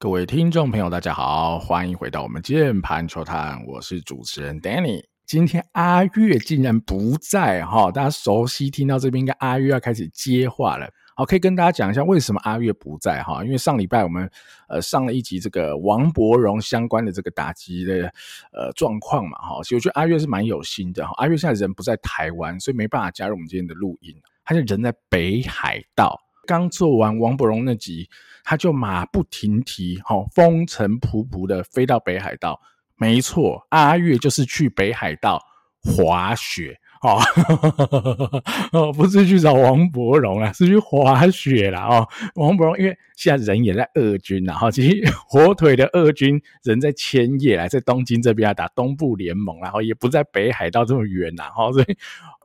各位听众朋友，大家好，欢迎回到我们键盘球探，我是主持人 Danny。今天阿月竟然不在哈，大家熟悉听到这边，应该阿月要开始接话了。好，可以跟大家讲一下为什么阿月不在哈？因为上礼拜我们呃上了一集这个王柏荣相关的这个打击的呃状况嘛哈，所以我觉得阿月是蛮有心的哈。阿月现在人不在台湾，所以没办法加入我们今天的录音，他现在人在北海道。刚做完王柏荣那集，他就马不停蹄，哈，风尘仆仆的飞到北海道。没错，阿月就是去北海道滑雪。哦，不是去找王柏荣啊，是去滑雪啦。哦，王柏荣因为现在人也在二军啦，哈，其实火腿的二军人在千叶来，在东京这边打东部联盟，然后也不在北海道这么远呐，哈，所以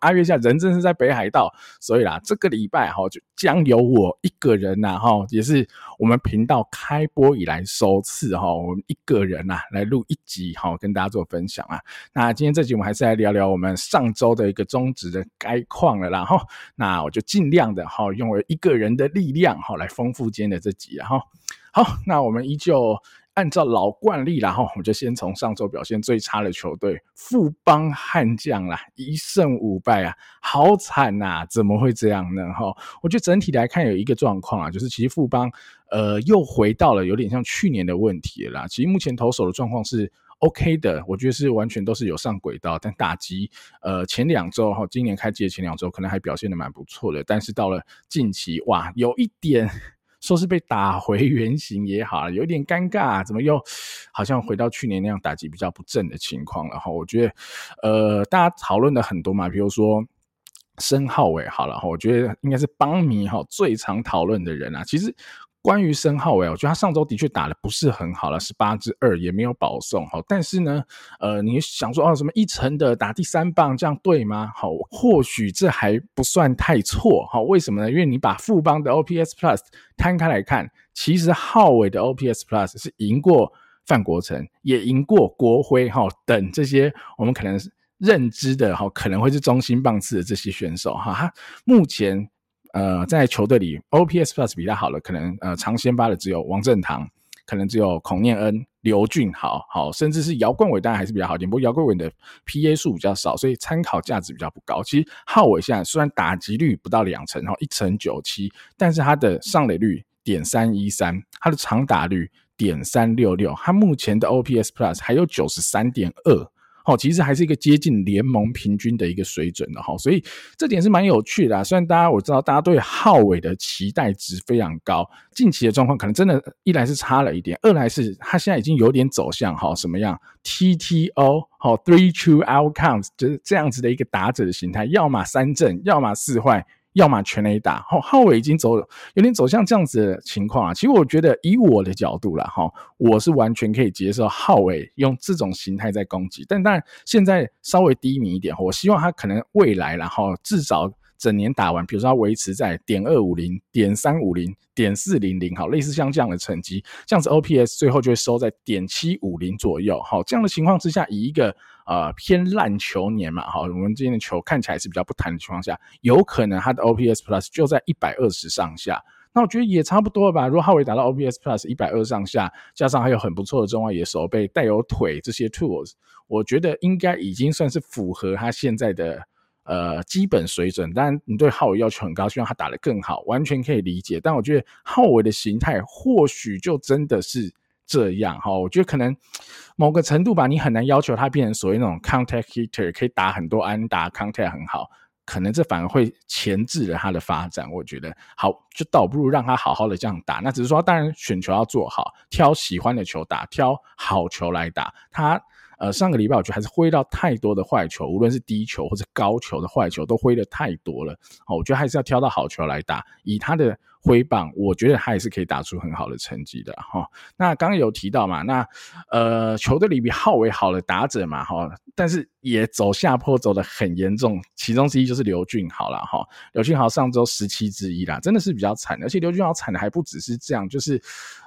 阿月下人正是在北海道，所以啦，这个礼拜哈就将由我一个人呐，哈，也是我们频道开播以来首次哈，我们一个人呐来录一集，哈，跟大家做分享啊。那今天这集我们还是来聊聊我们上周的。一个中职的概况了，然后那我就尽量的哈，用我一个人的力量哈来丰富今天的这集，然后好，那我们依旧按照老惯例，然后我就先从上周表现最差的球队富邦悍将啦，一胜五败啊，好惨呐，怎么会这样呢？哈，我觉得整体来看有一个状况啊，就是其实富邦呃又回到了有点像去年的问题了啦，其实目前投手的状况是。OK 的，我觉得是完全都是有上轨道，但打击呃前两周哈，今年开季的前两周可能还表现的蛮不错的，但是到了近期哇，有一点说是被打回原形也好，有点尴尬，怎么又好像回到去年那样打击比较不正的情况了哈？我觉得呃大家讨论的很多嘛，比如说申浩伟好了哈，我觉得应该是邦迷哈最常讨论的人啊，其实。关于申浩伟，我觉得他上周的确打得不是很好了，十八支二也没有保送。哈，但是呢，呃，你想说哦，什么一成的打第三棒，这样对吗？好，或许这还不算太错。哈，为什么呢？因为你把富邦的 OPS Plus 摊开来看，其实浩伟的 OPS Plus 是赢过范国成，也赢过国辉哈等这些我们可能认知的哈，可能会是中心棒次的这些选手哈。他目前。呃，在球队里，OPS Plus 比较好的，可能呃常先发的只有王正堂，可能只有孔念恩、刘俊豪，好，甚至是姚冠伟，当然还是比较好一点。不过姚冠伟的 PA 数比较少，所以参考价值比较不高。其实浩伟现在虽然打击率不到两成，然后一成九七，但是他的上垒率点三一三，他的长打率点三六六，他目前的 OPS Plus 还有九十三点二。好，其实还是一个接近联盟平均的一个水准的哈，所以这点是蛮有趣的啊。虽然大家我知道大家对浩伟的期待值非常高，近期的状况可能真的，一来是差了一点，二来是他现在已经有点走向哈什么样 TTO 好 Three True Outcomes 就是这样子的一个打者的形态，要么三正，要么四坏。要么全垒打，齁，皓玮已经走，有点走向这样子的情况啊。其实我觉得，以我的角度啦，齁，我是完全可以接受浩伟用这种形态在攻击。但当然，现在稍微低迷一点，我希望他可能未来，然后至少整年打完，比如说维持在点二五零、点三五零、点四零零，好，类似像这样的成绩，这样子 OPS 最后就会收在点七五零左右。好，这样的情况之下，以一个。呃，偏烂球年嘛，好，我们今天的球看起来是比较不弹的情况下，有可能他的 OPS Plus 就在一百二十上下，那我觉得也差不多吧。如果浩伟达到 OPS Plus 一百二上下，加上还有很不错的中外野手背带有腿这些 tools，我觉得应该已经算是符合他现在的呃基本水准。当然，你对浩伟要求很高，希望他打得更好，完全可以理解。但我觉得浩伟的形态或许就真的是。这样哈，我觉得可能某个程度吧，你很难要求他变成所谓那种 contact hitter，可以打很多安打，contact 很好，可能这反而会钳制了他的发展。我觉得好，就倒不如让他好好的这样打。那只是说，当然选球要做好，挑喜欢的球打，挑好球来打。他呃上个礼拜我觉得还是挥到太多的坏球，无论是低球或者高球的坏球都挥得太多了。好，我觉得还是要挑到好球来打，以他的。挥棒，我觉得他也是可以打出很好的成绩的哈。那刚刚有提到嘛，那呃球队里比浩伟好的打者嘛哈，但是也走下坡走得很严重，其中之一就是刘俊豪了哈。刘俊豪上周十七之一啦，真的是比较惨，而且刘俊豪惨的还不只是这样，就是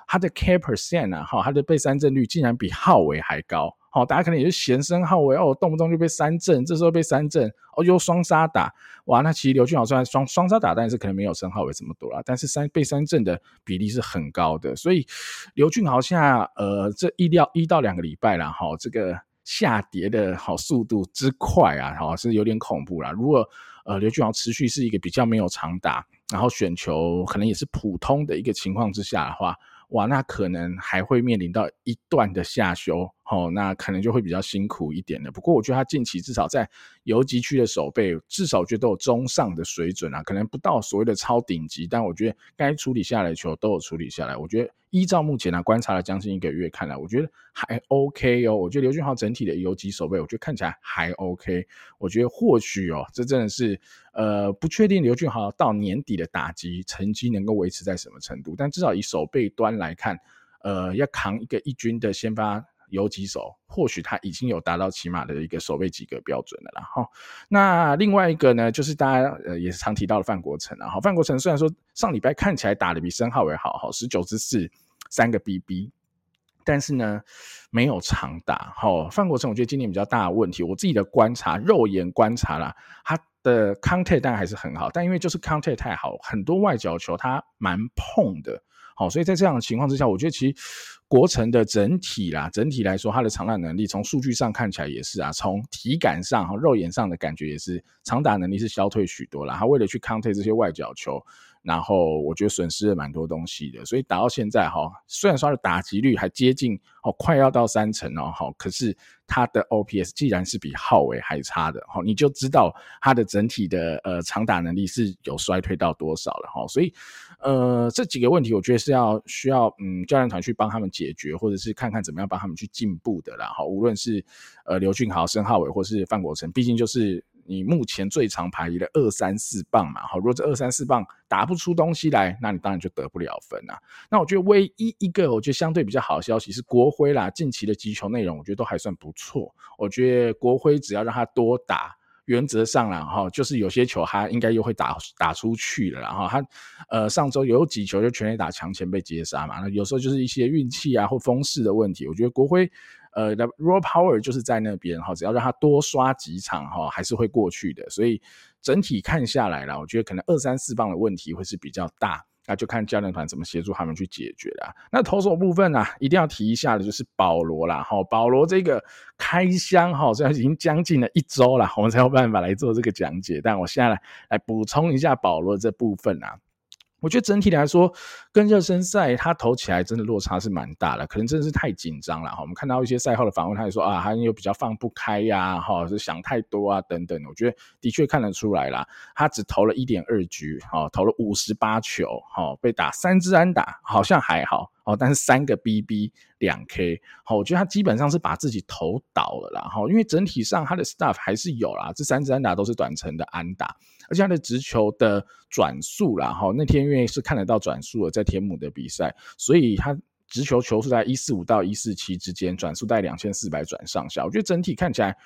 他的 K percent 啊哈，他的被三振率竟然比浩伟还高。好，大家可能也是嫌申皓玮哦，动不动就被三振，这时候被三振哦，又双杀打，哇，那其实刘俊豪虽然双双杀打，但是可能没有申皓玮这么多啦，但是三被三振的比例是很高的，所以刘俊豪现在呃这一到一到两个礼拜了哈，这个下跌的好速度之快啊，哈是有点恐怖啦。如果呃刘俊豪持续是一个比较没有长打，然后选球可能也是普通的一个情况之下的话。哇，那可能还会面临到一段的下修，哦，那可能就会比较辛苦一点的。不过我觉得他近期至少在游击区的守备，至少我觉得都有中上的水准啊，可能不到所谓的超顶级，但我觉得该处理下来的球都有处理下来。我觉得依照目前呢、观察了将近一个月看来，我觉得还 OK 哦。我觉得刘俊豪整体的游击守备，我觉得看起来还 OK。我觉得或许哦，这真的是呃不确定刘俊豪到年底的打击成绩能够维持在什么程度，但至少以守备端来看，呃，要扛一个一军的先发。游击手，或许他已经有达到起码的一个守备及格标准了啦。哈，那另外一个呢，就是大家呃也是常提到的范国成啊。哈，范国成虽然说上礼拜看起来打的比申皓玮好，哈，十九之四三个 BB，但是呢没有长打。哈，范国成我觉得今年比较大的问题，我自己的观察，肉眼观察啦，他的 contact 当然还是很好，但因为就是 contact 太好，很多外角球他蛮碰的。好，所以在这样的情况之下，我觉得其实国成的整体啦，整体来说，它的长打能力从数据上看起来也是啊，从体感上和，肉眼上的感觉也是长打能力是消退许多了。他为了去 counter 这些外角球。然后我觉得损失了蛮多东西的，所以打到现在哈，虽然说他的打击率还接近哦，快要到三成哦，好，可是他的 OPS 既然是比浩伟还差的，好，你就知道他的整体的呃长打能力是有衰退到多少了哈，所以呃这几个问题我觉得是要需要嗯教练团去帮他们解决，或者是看看怎么样帮他们去进步的啦，哈，无论是呃刘俊豪、申浩伟或是范国成，毕竟就是。你目前最长排名的二三四棒嘛，好，如果这二三四棒打不出东西来，那你当然就得不了分啊。那我觉得唯一一个我觉得相对比较好的消息是国徽啦，近期的击球内容我觉得都还算不错。我觉得国徽只要让他多打，原则上啦哈，就是有些球他应该又会打打出去了，然后他呃上周有几球就全力打墙前被接杀嘛，那有时候就是一些运气啊或风势的问题。我觉得国徽。呃那，raw power 就是在那边哈，只要让他多刷几场哈，还是会过去的。所以整体看下来啦，我觉得可能二三四棒的问题会是比较大，那就看教练团怎么协助他们去解决啦。那投手部分啊，一定要提一下的就是保罗啦哈，保罗这个开箱哈，虽然已经将近了一周了，我们才有办法来做这个讲解，但我现在来来补充一下保罗这部分啊。我觉得整体来说，跟热身赛他投起来真的落差是蛮大的，可能真的是太紧张了哈。我们看到一些赛后的访问，他也说啊，他又比较放不开呀，哈，是想太多啊等等。我觉得的确看得出来啦，他只投了一点二局，哈，投了五十八球，哈，被打三支安打，好像还好。哦，但是三个 BB 两 K，好，我觉得他基本上是把自己投倒了啦，哈，因为整体上他的 stuff 还是有啦，这三支安打都是短程的安打，而且他的直球的转速啦，哈，那天因为是看得到转速了，在天母的比赛，所以他直球球速在一四五到一四七之间，转速在两千四百转上下，我觉得整体看起来。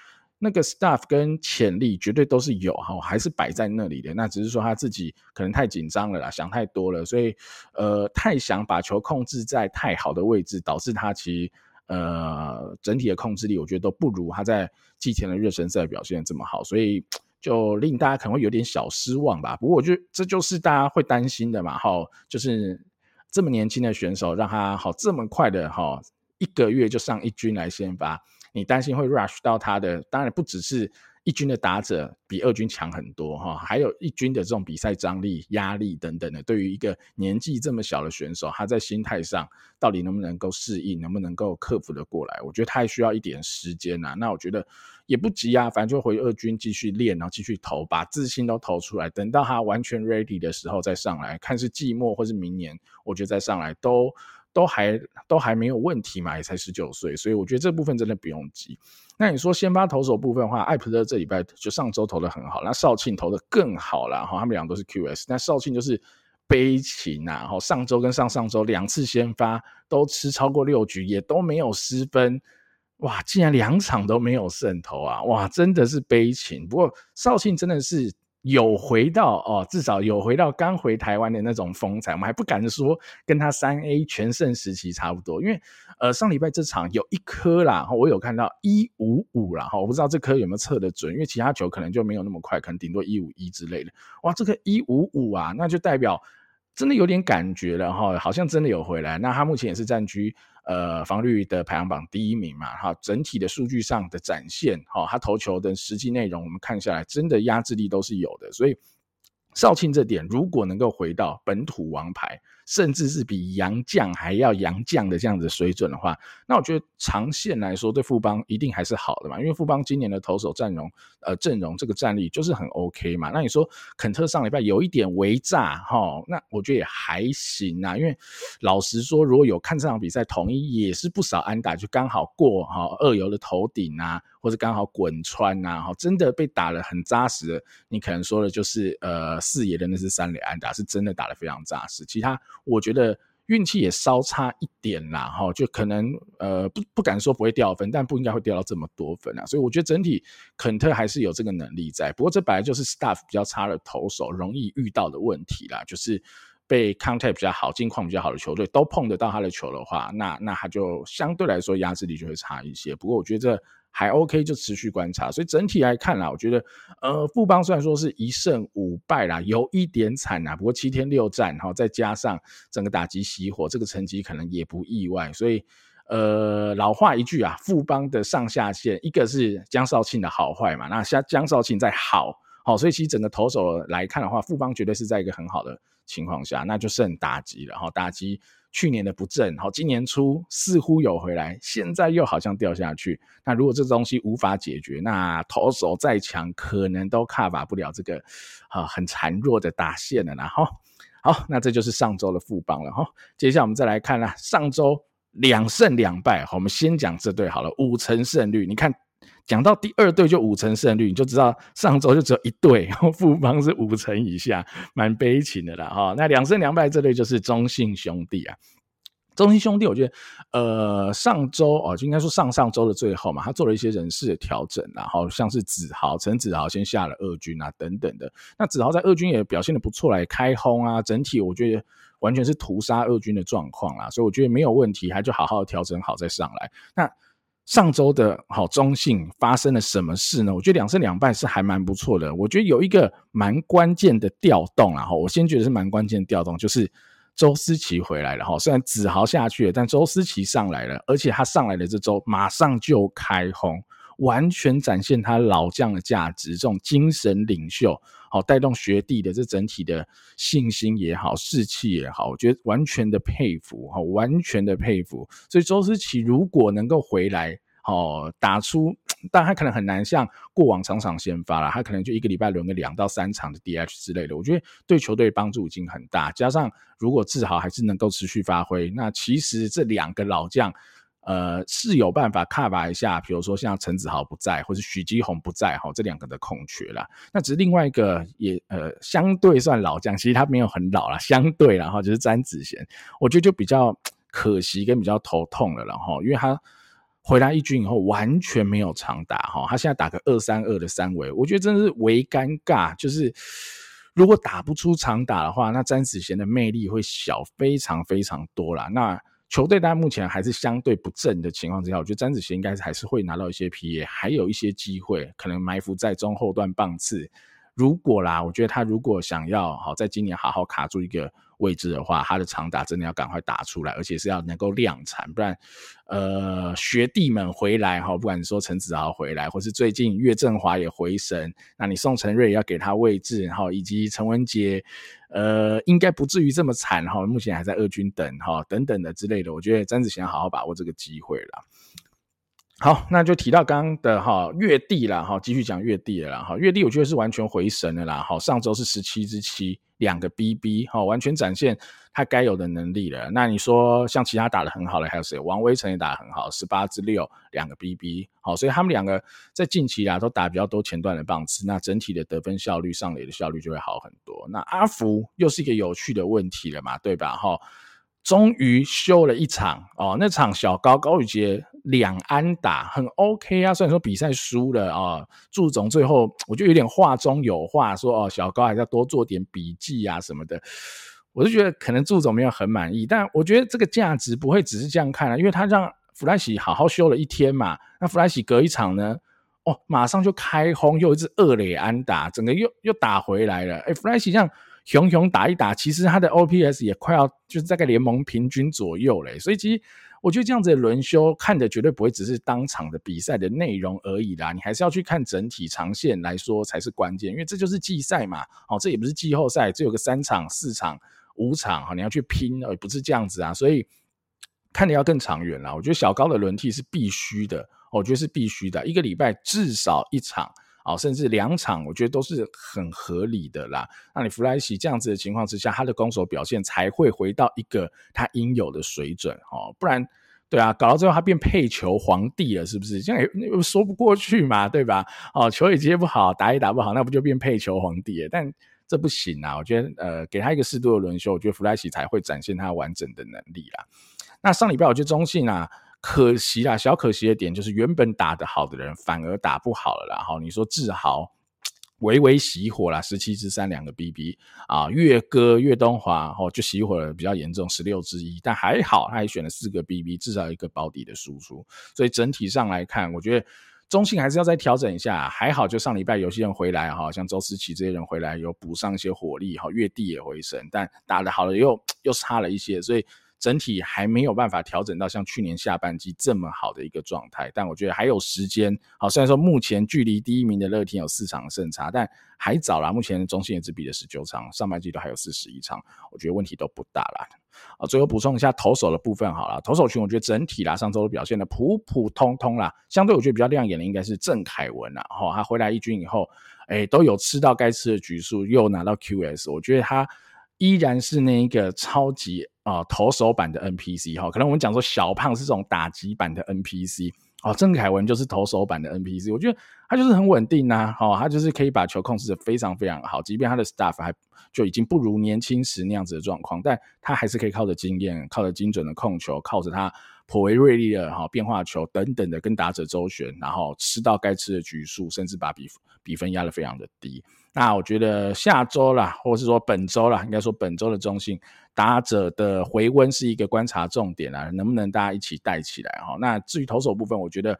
那个 staff 跟潜力绝对都是有哈，还是摆在那里的。那只是说他自己可能太紧张了啦，想太多了，所以呃太想把球控制在太好的位置，导致他其实呃整体的控制力，我觉得都不如他在季前的热身赛表现这么好，所以就令大家可能会有点小失望吧。不过我觉得这就是大家会担心的嘛，哈，就是这么年轻的选手，让他好这么快的哈一个月就上一军来先发。你担心会 rush 到他的，当然不只是一军的打者比二军强很多哈，还有一军的这种比赛张力、压力等等的。对于一个年纪这么小的选手，他在心态上到底能不能够适应，能不能够克服得过来？我觉得他还需要一点时间呐。那我觉得也不急啊，反正就回二军继续练，然后继续投，把自信都投出来。等到他完全 ready 的时候再上来，看是季末或是明年，我觉得再上来都。都还都还没有问题嘛，也才十九岁，所以我觉得这部分真的不用急。那你说先发投手部分的话，艾普勒这礼拜就上周投的很好，那少庆投的更好了哈，他们两个都是 QS，那少庆就是悲情呐，哈，上周跟上上周两次先发都吃超过六局，也都没有失分，哇，竟然两场都没有胜投啊，哇，真的是悲情。不过少庆真的是。有回到哦，至少有回到刚回台湾的那种风采，我们还不敢说跟他三 A 全盛时期差不多，因为呃上礼拜这场有一颗啦，我有看到一五五啦，哈，我不知道这颗有没有测得准，因为其他球可能就没有那么快，可能顶多一五一之类的，哇，这个一五五啊，那就代表真的有点感觉了哈，好像真的有回来，那他目前也是占据。呃，防率的排行榜第一名嘛，哈，整体的数据上的展现，哈，他投球的实际内容，我们看下来，真的压制力都是有的，所以少庆这点如果能够回到本土王牌。甚至是比洋将还要洋将的这样子水准的话，那我觉得长线来说对富邦一定还是好的嘛，因为富邦今年的投手阵容，呃，阵容这个战力就是很 OK 嘛。那你说肯特上礼拜有一点微炸哈，那我觉得也还行啊。因为老实说，如果有看这场比赛，统一也是不少安打，就刚好过哈二游的头顶啊，或者刚好滚穿呐，哈，真的被打得很扎实的。你可能说的就是呃四爷的那是三垒安打，是真的打得非常扎实，其他。我觉得运气也稍差一点啦，哈，就可能呃不不敢说不会掉分，但不应该会掉到这么多分啊。所以我觉得整体肯特还是有这个能力在。不过这本来就是 staff 比较差的投手容易遇到的问题啦，就是被 contact 比较好、近况比较好的球队都碰得到他的球的话，那那他就相对来说压制力就会差一些。不过我觉得这。还 OK，就持续观察。所以整体来看啦，我觉得，呃，富邦虽然说是一胜五败啦，有一点惨啦，不过七天六战哈，再加上整个打击熄火，这个成绩可能也不意外。所以，呃，老话一句啊，富邦的上下限，一个是江少庆的好坏嘛，那像江少庆在好，好，所以其实整个投手来看的话，富邦绝对是在一个很好的情况下，那就剩打击了哈，打击。去年的不振，好，今年初似乎有回来，现在又好像掉下去。那如果这东西无法解决，那投手再强，可能都卡把不了这个啊很孱弱的打线了。啦，哈，好，那这就是上周的富邦了哈。接下来我们再来看啦，上周两胜两败，我们先讲这对好了，五成胜率，你看。讲到第二队就五成胜率，你就知道上周就只有一队，然后富邦是五成以下，蛮悲情的啦哈。那两胜两败这队就是中信兄弟啊。中信兄弟，我觉得呃上周哦，就应该说上上周的最后嘛，他做了一些人事的调整，然后像是子豪、陈子豪先下了二军啊等等的。那子豪在二军也表现得不错，来开轰啊，整体我觉得完全是屠杀二军的状况啦，所以我觉得没有问题，还就好好调整好再上来。那上周的好中信发生了什么事呢？我觉得两胜两败是还蛮不错的。我觉得有一个蛮关键的调动，然后我先觉得是蛮关键的调动，就是周思齐回来了哈。虽然子豪下去了，但周思齐上来了，而且他上来的这周马上就开轰。完全展现他老将的价值，这种精神领袖，好带动学弟的这整体的信心也好，士气也好，我觉得完全的佩服，哈，完全的佩服。所以周思齐如果能够回来，哦，打出，但他可能很难像过往场场先发了，他可能就一个礼拜轮个两到三场的 DH 之类的。我觉得对球队帮助已经很大，加上如果志豪还是能够持续发挥，那其实这两个老将。呃，是有办法 cover 一下，比如说像陈子豪不在，或是许基宏不在，哈，这两个的空缺啦。那只是另外一个也呃，相对算老将，其实他没有很老啦，相对然后就是詹子贤，我觉得就比较可惜跟比较头痛了，然后因为他回来一军以后完全没有长打，哈，他现在打个二三二的三围，我觉得真的是为尴尬，就是如果打不出长打的话，那詹子贤的魅力会小非常非常多啦。那球队但目前还是相对不正的情况之下，我觉得詹子贤应该还是会拿到一些 PA，还有一些机会，可能埋伏在中后段棒次。如果啦，我觉得他如果想要好在今年好好卡住一个位置的话，他的长打真的要赶快打出来，而且是要能够量产，不然，呃，学弟们回来哈，不管你说陈子豪回来，或是最近岳振华也回神，那你宋承瑞要给他位置，然后以及陈文杰，呃，应该不至于这么惨哈，目前还在二军等哈，等等的之类的，我觉得詹子贤好好把握这个机会了。好，那就提到刚刚的哈月地啦，哈，继续讲月地了啦，哈，月地我觉得是完全回神了啦，好，上周是十七支七，两个 BB，哈，完全展现他该有的能力了。那你说像其他打得很好的还有谁？王威成也打得很好，十八支六，两个 BB，好，所以他们两个在近期啊都打比较多前段的棒次，那整体的得分效率、上垒的效率就会好很多。那阿福又是一个有趣的问题了嘛，对吧？哈。终于休了一场哦，那场小高高宇杰两安打很 OK 啊，虽然说比赛输了啊，祝总最后 我觉得有点话中有话，说哦小高还是要多做点笔记啊什么的，我就觉得可能祝总没有很满意，但我觉得这个价值不会只是这样看啊，因为他让弗莱西好好休了一天嘛，那弗莱西隔一场呢，哦马上就开轰，又一支二垒安打，整个又又打回来了，哎弗莱西这样熊熊打一打，其实他的 OPS 也快要就是大概联盟平均左右嘞，所以其实。我觉得这样子的轮休看的绝对不会只是当场的比赛的内容而已啦，你还是要去看整体长线来说才是关键，因为这就是季赛嘛，哦，这也不是季后赛，只有个三场、四场、五场，哈，你要去拼，而，不是这样子啊，所以看的要更长远啦。我觉得小高的轮替是必须的，我觉得是必须的，一个礼拜至少一场。哦，甚至两场，我觉得都是很合理的啦。那你弗莱西这样子的情况之下，他的攻守表现才会回到一个他应有的水准哦。不然，对啊，搞到最后他变配球皇帝了，是不是？这样也又说不过去嘛，对吧？哦，球也接不好，打也打不好，那不就变配球皇帝了？但这不行啊！我觉得，呃，给他一个适度的轮休，我觉得弗莱西才会展现他完整的能力啦。那上礼拜我觉得中信啊。可惜啦，小可惜的点就是原本打得好的人反而打不好了啦。哈，你说志豪微微熄火啦，十七支三两个 BB 啊，岳哥岳东华哦就熄火了比较严重，十六支一，但还好他还选了四个 BB，至少一个保底的输出。所以整体上来看，我觉得中信还是要再调整一下。还好就上礼拜有些人回来哈，像周思琪这些人回来有补上一些火力哈，岳帝也回升，但打得好了又 又差了一些，所以。整体还没有办法调整到像去年下半季这么好的一个状态，但我觉得还有时间。好，虽然说目前距离第一名的乐天有四场胜差，但还早啦。目前中信也只比了十九场，上半季都还有四十一场，我觉得问题都不大啦。啊，最后补充一下投手的部分好了，投手群我觉得整体啦，上周的表现的普普通通啦，相对我觉得比较亮眼的应该是郑凯文啦。哈，他回来一军以后，哎，都有吃到该吃的局数，又拿到 QS，我觉得他依然是那一个超级。啊、投手版的 NPC 哈、哦，可能我们讲说小胖是这种打击版的 NPC 哦，郑凯文就是投手版的 NPC，我觉得他就是很稳定呐、啊，哦，他就是可以把球控制得非常非常好，即便他的 staff 还就已经不如年轻时那样子的状况，但他还是可以靠着经验，靠着精准的控球，靠着他颇为锐利的哈、变化球等等的跟打者周旋，然后吃到该吃的局数，甚至把比比分压得非常的低。那我觉得下周啦，或是说本周啦，应该说本周的中性打者的回温是一个观察重点啦，能不能大家一起带起来哈？那至于投手部分，我觉得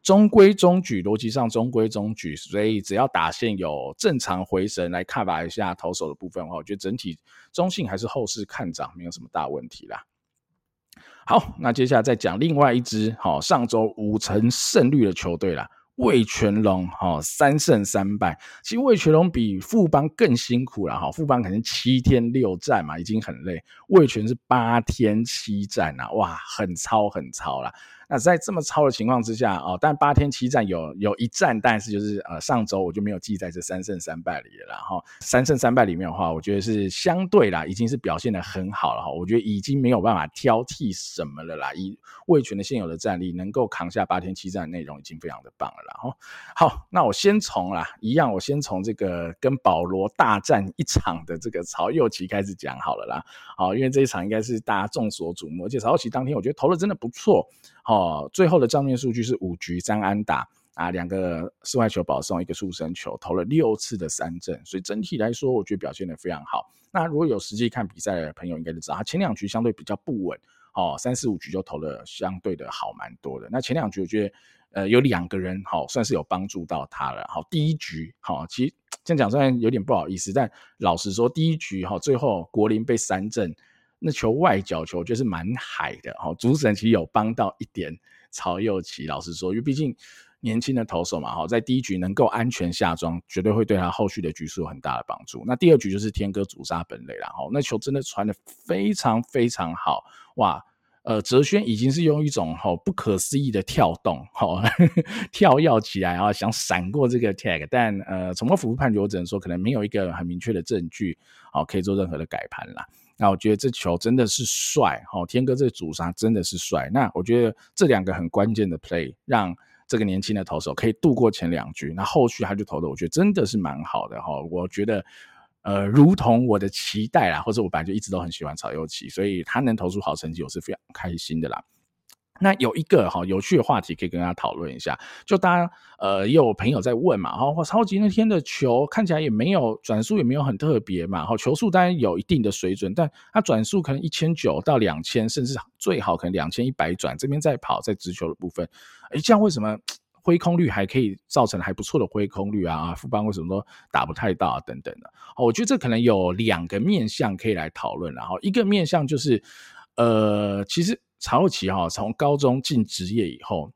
中规中矩，逻辑上中规中矩，所以只要打线有正常回神来看吧一下投手的部分的话，我觉得整体中性还是后市看涨，没有什么大问题啦。好，那接下来再讲另外一支好上周五成胜率的球队啦。魏全龙哈三胜三败，其实魏全龙比富邦更辛苦了哈，富邦可能七天六战嘛，已经很累，魏全是八天七战啊，哇，很超很超啦。那在这么超的情况之下哦，但八天七战有有一战，但是就是呃上周我就没有记在这三胜三败里了啦。哈。三胜三败里面的话，我觉得是相对啦，已经是表现的很好了哈。我觉得已经没有办法挑剔什么了啦。以味全的现有的战力，能够扛下八天七战的内容，已经非常的棒了啦。哈，好，那我先从啦，一样，我先从这个跟保罗大战一场的这个曹又齐开始讲好了啦。好，因为这一场应该是大家众所瞩目，而且曹又齐当天我觉得投的真的不错。哦，最后的账面数据是五局三安打啊，两个室外球保送，一个触身球，投了六次的三振，所以整体来说，我觉得表现得非常好。那如果有实际看比赛的朋友，应该就知道他前两局相对比较不稳，哦，三四五局就投了相对的好蛮多的。那前两局我觉得，呃，有两个人好算是有帮助到他了。好，第一局好，其实这样讲虽然有点不好意思，但老实说，第一局哈，最后国林被三振。那球外角球就是蛮海的哈，主审其实有帮到一点曹祐齐，老实说，因为毕竟年轻的投手嘛哈，在第一局能够安全下庄，绝对会对他后续的局数有很大的帮助。那第二局就是天哥主杀本垒了哈，那球真的传的非常非常好哇，呃，哲轩已经是用一种哈不可思议的跳动哈 跳跃起来啊，想闪过这个 tag，但呃，从我辅助判决，我只能说可能没有一个很明确的证据，好可以做任何的改判啦。那我觉得这球真的是帅，哦，天哥这个主杀真的是帅。那我觉得这两个很关键的 play，让这个年轻的投手可以度过前两局，那后续他就投的，我觉得真的是蛮好的，哈。我觉得，呃，如同我的期待啦，或者我本来就一直都很喜欢曹又齐，所以他能投出好成绩，我是非常开心的啦。那有一个哈有趣的话题可以跟大家讨论一下，就大家呃也有朋友在问嘛，哈，超级那天的球看起来也没有转速也没有很特别嘛，哈，球速当然有一定的水准，但它转速可能一千九到两千，甚至最好可能两千一百转，这边在跑在直球的部分，哎，这样为什么挥空率还可以造成还不错的挥空率啊？富邦为什么都打不太到啊？等等的，我觉得这可能有两个面向可以来讨论，然后一个面向就是呃，其实。曹奇哈，从高中进职业以后，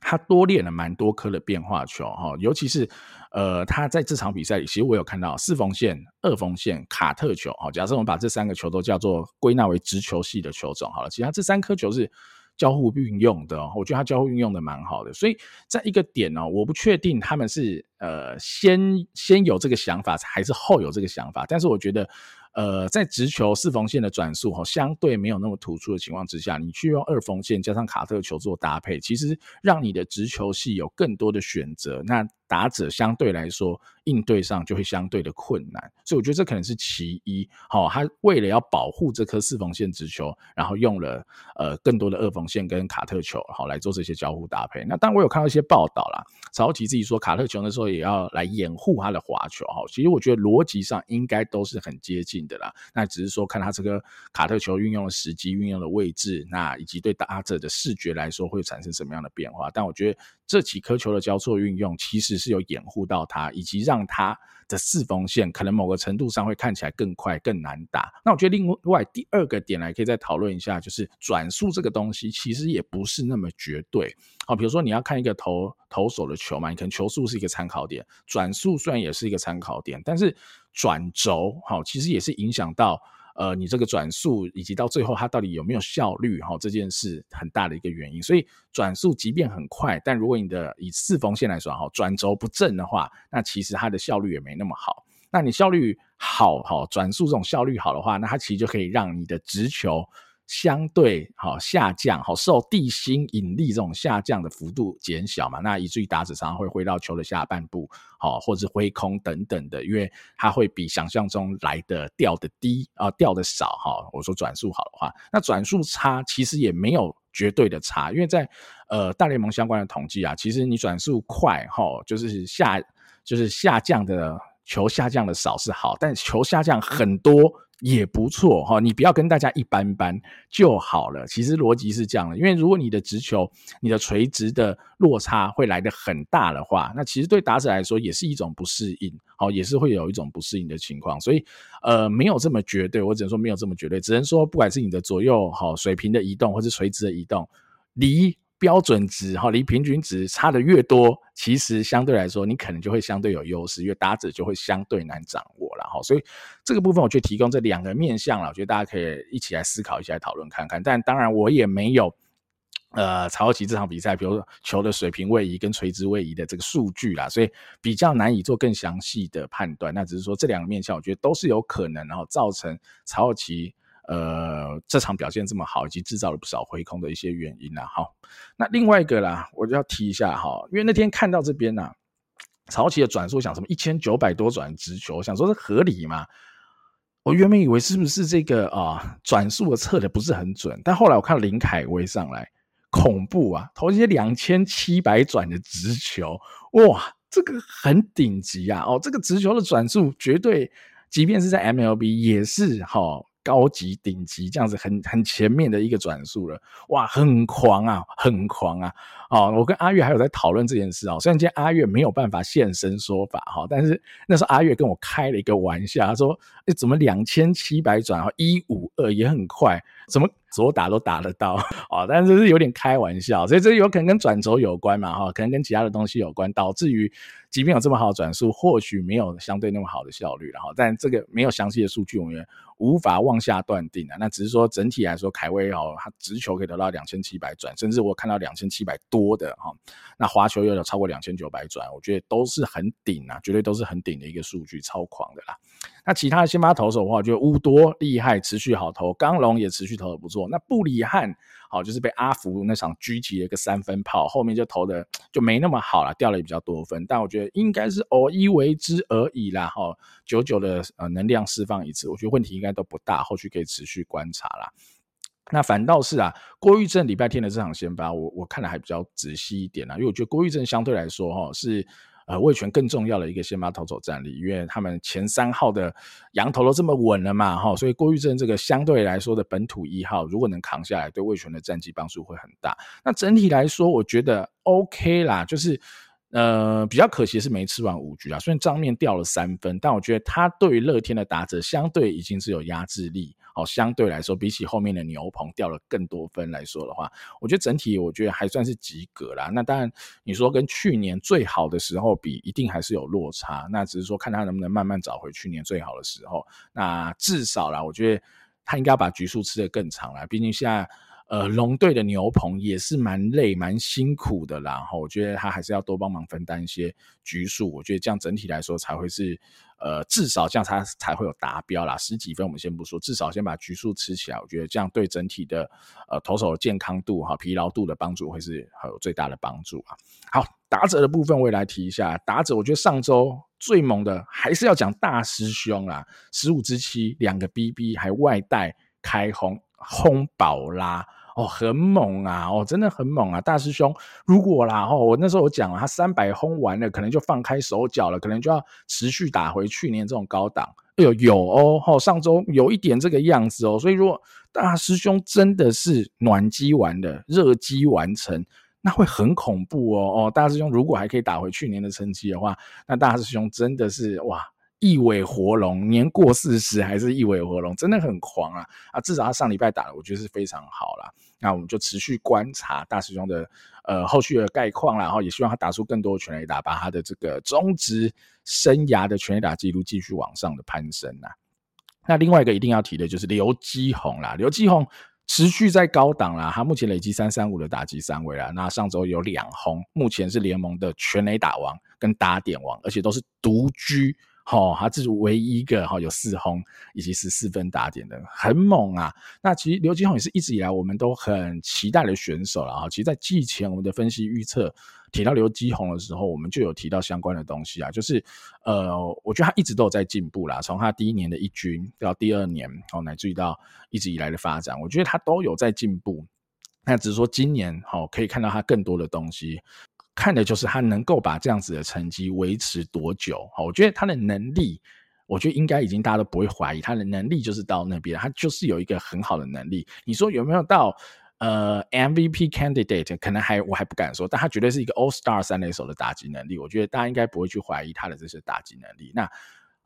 他多练了蛮多颗的变化球哈，尤其是呃，他在这场比赛里，其实我有看到四缝线、二缝线、卡特球哈。假设我们把这三个球都叫做归纳为直球系的球种好了，其实他这三颗球是交互运用的，我觉得他交互运用的蛮好的。所以在一个点呢，我不确定他们是呃先先有这个想法，还是后有这个想法，但是我觉得。呃，在直球四缝线的转速哈，相对没有那么突出的情况之下，你去用二缝线加上卡特球做搭配，其实让你的直球系有更多的选择。那打者相对来说应对上就会相对的困难，所以我觉得这可能是其一。好，他为了要保护这颗四缝线直球，然后用了呃更多的二缝线跟卡特球，好来做这些交互搭配。那当然我有看到一些报道啦，曹奇自己说卡特球那时候也要来掩护他的滑球。哈，其实我觉得逻辑上应该都是很接近的啦。那只是说看他这个卡特球运用的时机、运用的位置，那以及对打者的视觉来说会产生什么样的变化。但我觉得这几颗球的交错运用，其实是有掩护到他，以及让他的四缝线可能某个程度上会看起来更快、更难打。那我觉得另外第二个点来可以再讨论一下，就是转速这个东西其实也不是那么绝对。好，比如说你要看一个投投手的球嘛，你可能球速是一个参考点，转速虽然也是一个参考点，但是转轴好，其实也是影响到。呃，你这个转速以及到最后它到底有没有效率哈，这件事很大的一个原因。所以转速即便很快，但如果你的以四缝线来说哈，转轴不正的话，那其实它的效率也没那么好。那你效率好哈，转速这种效率好的话，那它其实就可以让你的直球。相对好下降，好受地心引力这种下降的幅度减小嘛，那以至于打者常常会挥到球的下半部，好或者是挥空等等的，因为它会比想象中来的掉的低啊，掉的少哈。我说转速好的话，那转速差其实也没有绝对的差，因为在呃大联盟相关的统计啊，其实你转速快哈，就是下就是下降的球下降的少是好，但球下降很多。也不错哈，你不要跟大家一般般就好了。其实逻辑是这样的，因为如果你的直球、你的垂直的落差会来得很大的话，那其实对打者来说也是一种不适应，好，也是会有一种不适应的情况。所以，呃，没有这么绝对，我只能说没有这么绝对，只能说不管是你的左右好水平的移动，或是垂直的移动，离。标准值哈，离平均值差的越多，其实相对来说，你可能就会相对有优势，因为打者就会相对难掌握了哈。所以这个部分，我就提供这两个面向了，我觉得大家可以一起来思考一下，来讨论看看。但当然，我也没有呃曹奇这场比赛，比如说球的水平位移跟垂直位移的这个数据啦，所以比较难以做更详细的判断。那只是说这两个面向，我觉得都是有可能，然后造成曹奇。呃，这场表现这么好，以及制造了不少回空的一些原因啦。好，那另外一个啦，我就要提一下哈，因为那天看到这边呐，曹奇的转速想什么一千九百多转直球，想说是合理吗？我原本以为是不是这个啊转速的测的不是很准，但后来我看林凯威上来，恐怖啊，投一些两千七百转的直球，哇，这个很顶级啊！哦，这个直球的转速绝对，即便是在 MLB 也是哈。高级顶级这样子很很前面的一个转速了，哇，很狂啊，很狂啊！哦，我跟阿月还有在讨论这件事啊。虽然今天阿月没有办法现身说法哈，但是那时候阿月跟我开了一个玩笑，他说：“哎，怎么两千七百转啊，一五二也很快，怎么左打都打得到？”哦，但是是有点开玩笑，所以这有可能跟转轴有关嘛？哈，可能跟其他的东西有关，导致于即便有这么好的转速，或许没有相对那么好的效率。然后，但这个没有详细的数据，我们也无法妄下断定啊。那只是说整体来说，凯威哦，他直球可以得到两千七百转，甚至我看到两千七百多的哈。那滑球又有超过两千九百转，我觉得都是很顶啊，绝对都是很顶的一个数据，超狂的啦。那其他的先发投手的话，我觉得乌多厉害，持续好投，刚龙也持续投的不错。那布里汉好，就是被阿福那场狙击了一个三分炮，后面就投的就没那么好了，掉了也比较多分。但我觉得应该是偶一为之而已啦，哈，久久的呃能量释放一次，我觉得问题应该都不大，后续可以持续观察啦。那反倒是啊，郭玉正礼拜天的这场先发，我我看的还比较仔细一点啊，因为我觉得郭玉正相对来说哈是呃味全更重要的一个先发投手战力，因为他们前三号的洋投都这么稳了嘛哈，所以郭玉正这个相对来说的本土一号，如果能扛下来，对味全的战绩帮助会很大。那整体来说，我觉得 OK 啦，就是。呃，比较可惜是没吃完五局啊，虽然账面掉了三分，但我觉得他对于乐天的打者相对已经是有压制力，哦，相对来说比起后面的牛棚掉了更多分来说的话，我觉得整体我觉得还算是及格啦。那当然你说跟去年最好的时候比，一定还是有落差，那只是说看他能不能慢慢找回去年最好的时候。那至少啦，我觉得他应该要把局数吃得更长啦，毕竟现在。呃，龙队的牛棚也是蛮累、蛮辛苦的啦。然后我觉得他还是要多帮忙分担一些局数，我觉得这样整体来说才会是，呃，至少这样他才会有达标啦。十几分我们先不说，至少先把局数吃起来，我觉得这样对整体的呃投手的健康度哈、疲劳度的帮助会是有最大的帮助啊。好，打者的部分我也来提一下，打者我觉得上周最猛的还是要讲大师兄啦，十五支七两个 BB 还外带开轰轰宝拉。哦，很猛啊！哦，真的很猛啊！大师兄，如果啦，哦，我那时候我讲了，他三百轰完了，可能就放开手脚了，可能就要持续打回去年这种高档。哎呦，有哦，哦，上周有一点这个样子哦，所以如果大师兄真的是暖机完的，热机完成，那会很恐怖哦。哦，大师兄如果还可以打回去年的成绩的话，那大师兄真的是哇！一尾活龙，年过四十还是一尾活龙，真的很狂啊！啊，至少他上礼拜打的，我觉得是非常好啦。那我们就持续观察大师兄的呃后续的概况，然后也希望他打出更多的全垒打，把他的这个中职生涯的全垒打记录继续往上的攀升呐。那另外一个一定要提的就是刘基宏啦，刘基宏持续在高档啦，他目前累积三三五的打击三围啦，那上周有两轰，目前是联盟的全垒打王跟打点王，而且都是独居。好、哦，他这是唯一一个哈有四轰以及十四分打点的，很猛啊！那其实刘基宏也是一直以来我们都很期待的选手了哈。其实，在季前我们的分析预测提到刘基宏的时候，我们就有提到相关的东西啊，就是呃，我觉得他一直都有在进步啦。从他第一年的一军到第二年，哦，乃至于到一直以来的发展，我觉得他都有在进步。那只是说今年好可以看到他更多的东西。看的就是他能够把这样子的成绩维持多久。我觉得他的能力，我觉得应该已经大家都不会怀疑他的能力就是到那边，他就是有一个很好的能力。你说有没有到呃 MVP candidate？可能还我还不敢说，但他绝对是一个 All Star 三垒手的打击能力。我觉得大家应该不会去怀疑他的这些打击能力。那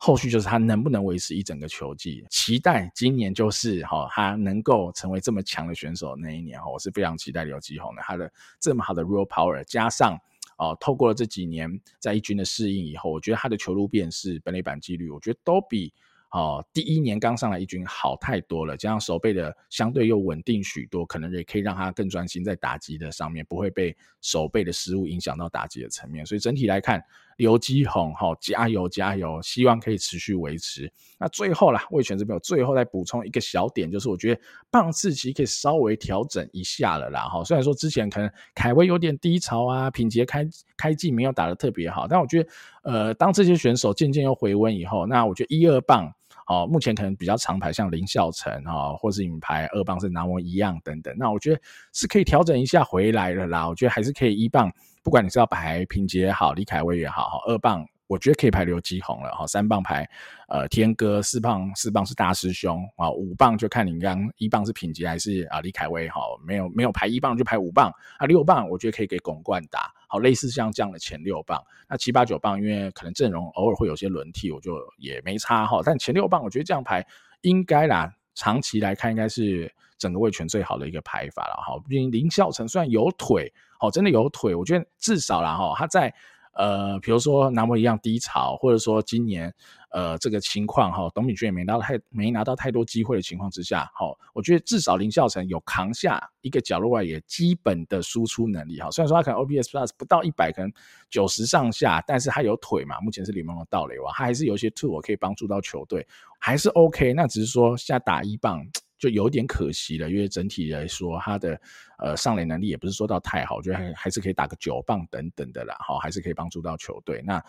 后续就是他能不能维持一整个球季？期待今年就是哈，他能够成为这么强的选手那一年哈，我是非常期待刘基鸿的。他的这么好的 real power，加上哦，透过了这几年在一军的适应以后，我觉得他的球路辨识、本垒板几率，我觉得都比。哦，第一年刚上来一军好太多了，加上守备的相对又稳定许多，可能也可以让他更专心在打击的上面，不会被守备的失误影响到打击的层面。所以整体来看，刘基鸿哈，加油加油，希望可以持续维持。那最后啦，魏全这边有最后再补充一个小点，就是我觉得棒次其实可以稍微调整一下了啦。哈，虽然说之前可能凯威有点低潮啊，品杰开开季没有打得特别好，但我觉得呃，当这些选手渐渐又回温以后，那我觉得一二棒。哦，目前可能比较长排，像林孝成啊，或是引牌二棒是南王一样等等，那我觉得是可以调整一下回来了啦。我觉得还是可以一棒，不管你是要排品杰也好，李凯威也好，哈二棒。我觉得可以排刘基宏了哈，三棒排呃天哥，四棒四棒是大师兄啊，五棒就看你刚一棒是品杰还是啊李凯威哈，没有没有排一棒就排五棒啊，六棒我觉得可以给巩冠打，好类似像这样的前六棒，那七八九棒因为可能阵容偶尔会有些轮替，我就也没差哈，但前六棒我觉得这样排应该啦，长期来看应该是整个味全最好的一个排法了哈，毕竟林孝成虽然有腿，哦真的有腿，我觉得至少了哈他在。呃，比如说南摩一样低潮，或者说今年呃这个情况哈，董秉鉉也没拿到太没拿到太多机会的情况之下，哈，我觉得至少林孝成有扛下一个角落外野基本的输出能力哈。虽然说他可能 OPS Plus 不到一百，可能九十上下，但是他有腿嘛，目前是联盟的盗垒王，他还是有一些 tool 可以帮助到球队，还是 OK。那只是说现在打一棒。就有点可惜了，因为整体来说，他的呃上垒能力也不是说到太好，我觉得还还是可以打个九棒等等的啦，哈，还是可以帮助到球队。那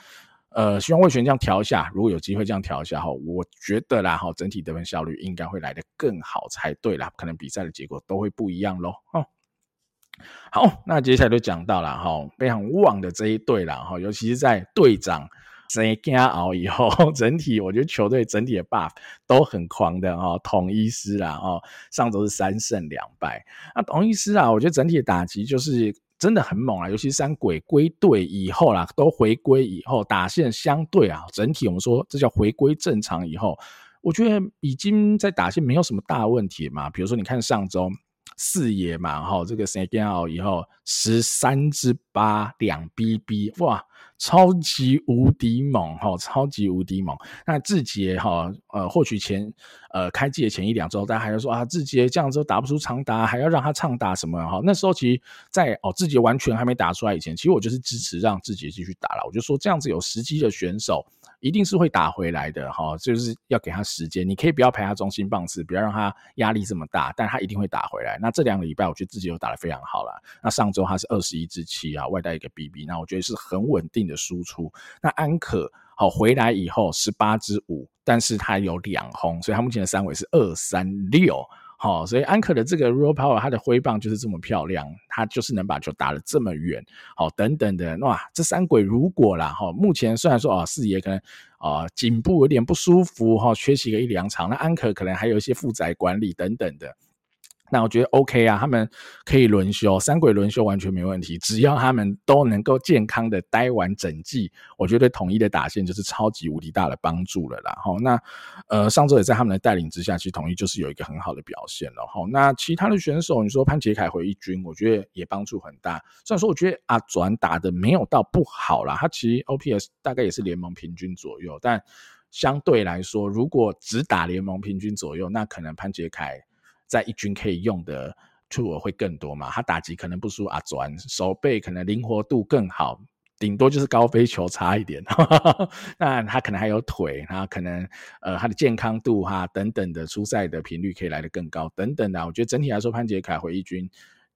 呃，希望魏权这样调一下，如果有机会这样调一下哈，我觉得啦哈，整体得分效率应该会来得更好才对啦，可能比赛的结果都会不一样喽。哦，好，那接下来就讲到了哈，非常旺的这一队了哈，尤其是在队长谁加熬以后，整体我觉得球队整体的 buff 都很狂的哦，统一狮啦哦，上周是三胜两败，那统一狮啊，我觉得整体的打击就是。真的很猛啊！尤其三鬼归队以后啦，都回归以后，打线相对啊，整体我们说这叫回归正常以后，我觉得已经在打线没有什么大问题嘛。比如说，你看上周四野嘛，哈，这个谁变好以后十三之八两 BB，哇！超级无敌猛哈，超级无敌猛。那志杰哈，呃，或许前呃开季的前一两周，大家还要说啊，志杰这样子打不出长打，还要让他长打什么哈？那时候其实在，哦志杰完全还没打出来以前，其实我就是支持让志杰继续打了。我就说这样子有时机的选手，一定是会打回来的哈，就是要给他时间。你可以不要排他中心棒次，不要让他压力这么大，但他一定会打回来。那这两个礼拜，我觉得志杰又打得非常好了。那上周他是二十一支七啊，外带一个 BB，那我觉得是很稳定的。输出。那安可好回来以后十八支五，但是他有两轰，所以他目前的三围是二三六。好，所以安可的这个 real power，他的挥棒就是这么漂亮，他就是能把球打得这么远。好，等等的哇，这三鬼如果啦哈，目前虽然说啊四爷可能啊颈部有点不舒服哈，缺席个一两场，那安可可能还有一些负载管理等等的。那我觉得 OK 啊，他们可以轮休，三鬼轮休完全没问题，只要他们都能够健康的待完整季，我觉得统一的打线就是超级无敌大的帮助了啦。好，那呃上周也在他们的带领之下，其实统一就是有一个很好的表现了。好，那其他的选手，你说潘杰凯回一军，我觉得也帮助很大。虽然说我觉得阿转打的没有到不好啦，他其实 OPS 大概也是联盟平均左右，但相对来说，如果只打联盟平均左右，那可能潘杰凯。在一军可以用的 tool 会更多嘛？他打击可能不输阿转，手背可能灵活度更好，顶多就是高飞球差一点。那他可能还有腿，他可能呃他的健康度哈等等的出赛的频率可以来得更高等等的。我觉得整体来说，潘杰凯回一军。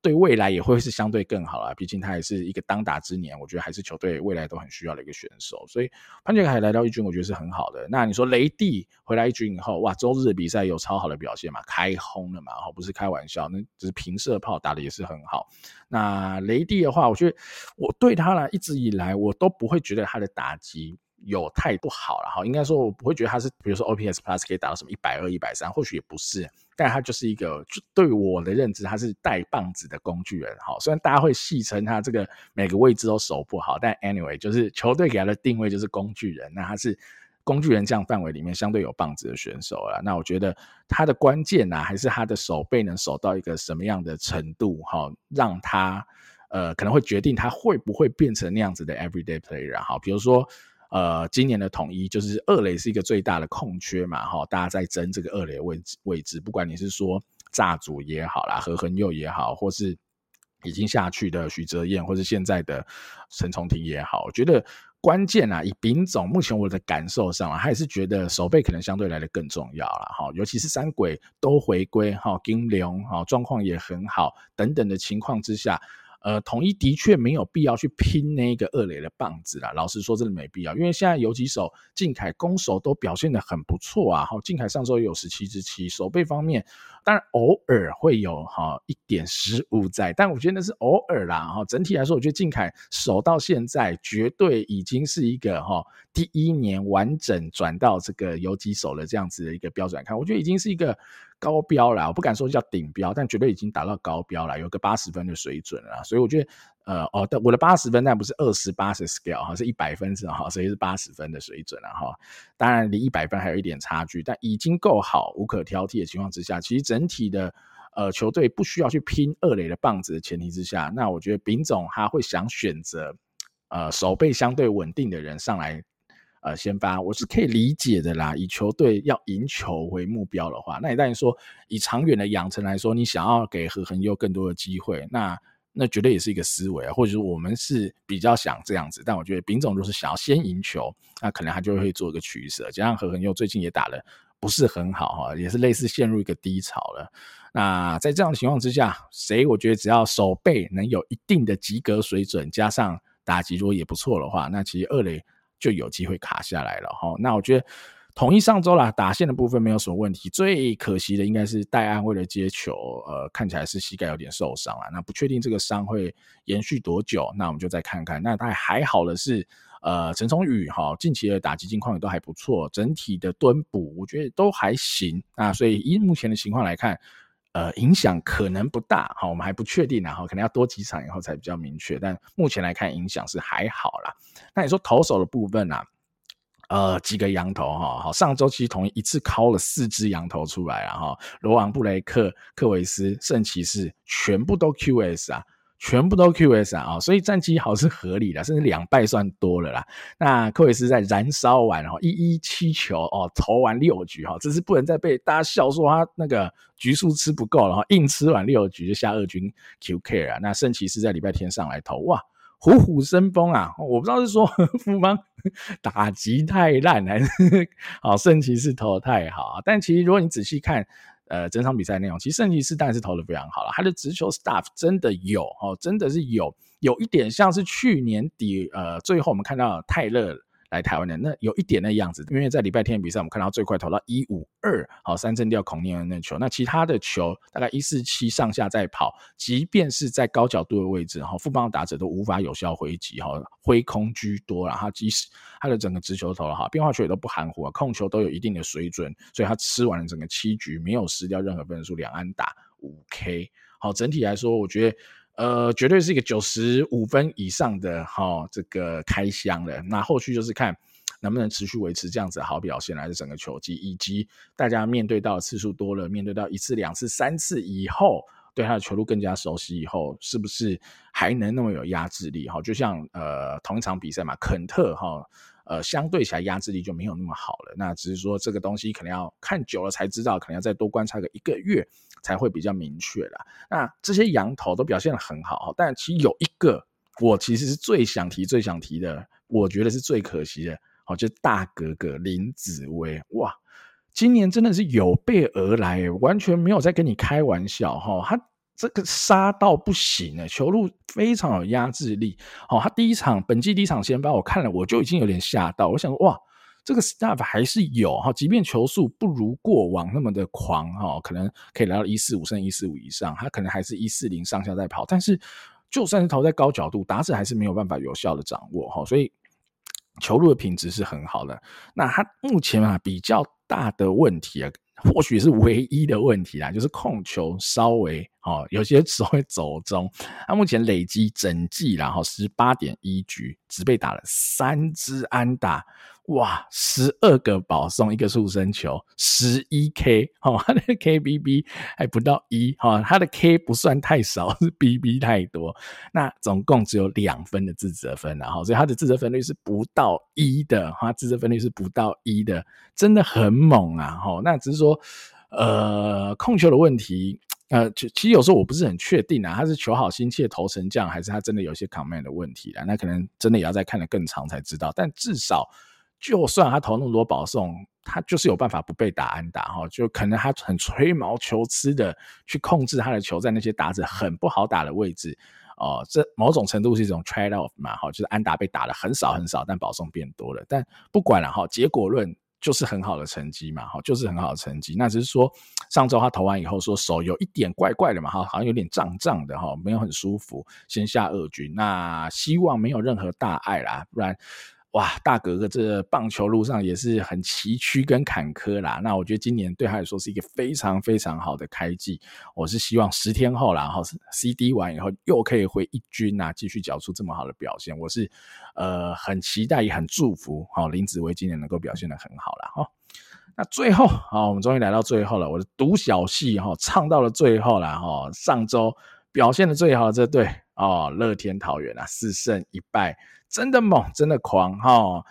对未来也会是相对更好啊，毕竟他也是一个当打之年，我觉得还是球队未来都很需要的一个选手，所以潘杰凯来到一军，我觉得是很好的。那你说雷帝回来一军以后，哇，周日的比赛有超好的表现嘛，开轰了嘛，哈，不是开玩笑，那只是平射炮打的也是很好。那雷帝的话，我觉得我对他呢一直以来我都不会觉得他的打击。有太不好了哈，应该说我不会觉得他是，比如说 OPS Plus 可以达到什么一百二、一百三，或许也不是，但他就是一个，对我的认知，他是带棒子的工具人好。虽然大家会戏称他这个每个位置都守不好，但 anyway 就是球队给他的定位就是工具人，那他是工具人这样范围里面相对有棒子的选手了。那我觉得他的关键呢，还是他的守备能守到一个什么样的程度哈，让他呃可能会决定他会不会变成那样子的 everyday player 哈，比如说。呃，今年的统一就是二垒是一个最大的空缺嘛，哈，大家在争这个二垒位置位置，不管你是说炸组也好啦，何恒佑也好，或是已经下去的许哲彦，或是现在的陈重廷也好，我觉得关键啊，以丙总目前我的感受上啊，还是觉得守备可能相对来的更重要了，哈，尤其是三鬼都回归，哈，金龙哈状况也很好，等等的情况之下。呃，统一的确没有必要去拼那个二垒的棒子啦。老实说，真的没必要，因为现在有几手靖凯攻守都表现得很不错啊。好，靖凯上周也有十七支七，守备方面当然偶尔会有哈一点失误在，但我觉得那是偶尔啦。哈，整体来说，我觉得靖凯守到现在绝对已经是一个哈第一年完整转到这个游击手的这样子的一个标准来看，我觉得已经是一个。高标了，我不敢说叫顶标，但绝对已经达到高标了，有个八十分的水准了。所以我觉得，呃，哦，但我的八十分，但不是二十八十 scale 哈，是一百分是哈，所以是八十分的水准了哈。当然离一百分还有一点差距，但已经够好，无可挑剔的情况之下，其实整体的呃球队不需要去拼二垒的棒子的前提之下，那我觉得丙总他会想选择呃守备相对稳定的人上来。呃，先发我是可以理解的啦。以球队要赢球为目标的话，那你当然说以长远的养成来说，你想要给何恒佑更多的机会，那那绝对也是一个思维啊。或者说我们是比较想这样子，但我觉得丙总就是想要先赢球，那可能他就会做一个取舍。加上何恒佑最近也打得不是很好哈，也是类似陷入一个低潮了。那在这样的情况之下，谁我觉得只要守备能有一定的及格水准，加上打击如果也不错的话，那其实二垒。就有机会卡下来了哈。那我觉得统一上周啦，打线的部分没有什么问题，最可惜的应该是戴安为了接球，呃，看起来是膝盖有点受伤了，那不确定这个伤会延续多久，那我们就再看看。那但还好的是。呃，陈崇宇哈，近期的打击境况也都还不错，整体的蹲捕我觉得都还行啊，所以以目前的情况来看，呃，影响可能不大哈，我们还不确定啊，哈，可能要多几场以后才比较明确，但目前来看影响是还好啦。那你说投手的部分啊，呃，几个羊头哈，好，上周其实统一一次敲了四只羊头出来了哈，罗昂、布雷克、克维斯、圣骑士全部都 QS 啊。全部都 QS 啊，所以战绩好是合理的，甚至两败算多了啦。那科维斯在燃烧完哦，一一七球哦，投完六局哈，只是不能再被大家笑说他那个局数吃不够了哈，硬吃完六局就下二军 QK 啊。那圣骑士在礼拜天上来投哇，虎虎生风啊！我不知道是说富邦打击太烂，还是好圣骑士投的太好啊，但其实如果你仔细看。呃，整场比赛内容，其实圣骑士当然是投的非常好了，他的直球 staff 真的有哦，真的是有，有一点像是去年底，呃，最后我们看到泰勒。来台湾的。那有一点那样子，因为在礼拜天比赛，我们看到最快投到一五二，好三振掉孔令恩那球，那其他的球大概一四七上下在跑，即便是在高角度的位置，哈，富邦的打者都无法有效挥击，哈，挥空居多，然后即使他的整个直球投了哈，变化球也都不含糊啊，控球都有一定的水准，所以他吃完了整个七局，没有失掉任何分数，两安打五 K，好，整体来说，我觉得。呃，绝对是一个九十五分以上的哈、哦，这个开箱了。那后续就是看能不能持续维持这样子的好表现，来自整个球季，以及大家面对到的次数多了，面对到一次、两次、三次以后，对他的球路更加熟悉以后，是不是还能那么有压制力？哈，就像呃同一场比赛嘛，肯特哈。呃，相对起来压制力就没有那么好了。那只是说这个东西可能要看久了才知道，可能要再多观察个一个月才会比较明确了。那这些羊头都表现得很好，但其实有一个我其实是最想提、最想提的，我觉得是最可惜的，好，就是大哥哥林子薇。哇，今年真的是有备而来，完全没有在跟你开玩笑哈，他。这个杀到不行了，球路非常有压制力。哦，他第一场本季第一场先发，我看了我就已经有点吓到。我想说，哇，这个 staff 还是有哈，即便球速不如过往那么的狂哈，可能可以来到一四五甚至一四五以上，他可能还是一四零上下在跑。但是就算是投在高角度，打者还是没有办法有效的掌握哈，所以球路的品质是很好的。那他目前啊比较大的问题啊。或许是唯一的问题啦，就是控球稍微哦，有些时候会走中。他目前累积整季然后，十八点一局，只被打了三支安打。哇，十二个保送，一个速身球，十一 K，哦，他的 KBB 还不到一，哈，他的 K 不算太少，是 BB 太多。那总共只有两分的自责分，然后，所以他的自责分率是不到一的，哈，自责分率是不到一的，真的很猛啊，哈。那只是说，呃，控球的问题，呃，其其实有时候我不是很确定啊，他是求好心切投成这样，还是他真的有些 command 的问题啦？那可能真的也要再看得更长才知道，但至少。就算他投那么多保送，他就是有办法不被打安打哈，就可能他很吹毛求疵的去控制他的球在那些打者很不好打的位置哦，这某种程度是一种 trade off 嘛哈，就是安打被打的很少很少，但保送变多了。但不管了哈，结果论就是很好的成绩嘛哈，就是很好的成绩。那只是说上周他投完以后说手有一点怪怪的嘛哈，好像有点胀胀的哈，没有很舒服，先下二军。那希望没有任何大碍啦，不然。哇，大哥哥，这棒球路上也是很崎岖跟坎坷啦。那我觉得今年对他来说是一个非常非常好的开季。我是希望十天后啦，然后 CD 完以后又可以回一军啊，继续缴出这么好的表现。我是呃很期待也很祝福，好林子崴今年能够表现得很好啦。哈。那最后啊，我们终于来到最后了，我的独角戏哈唱到了最后了哈。上周表现的最好的这队哦，乐天桃园啊，四胜一败。真的猛，真的狂哈、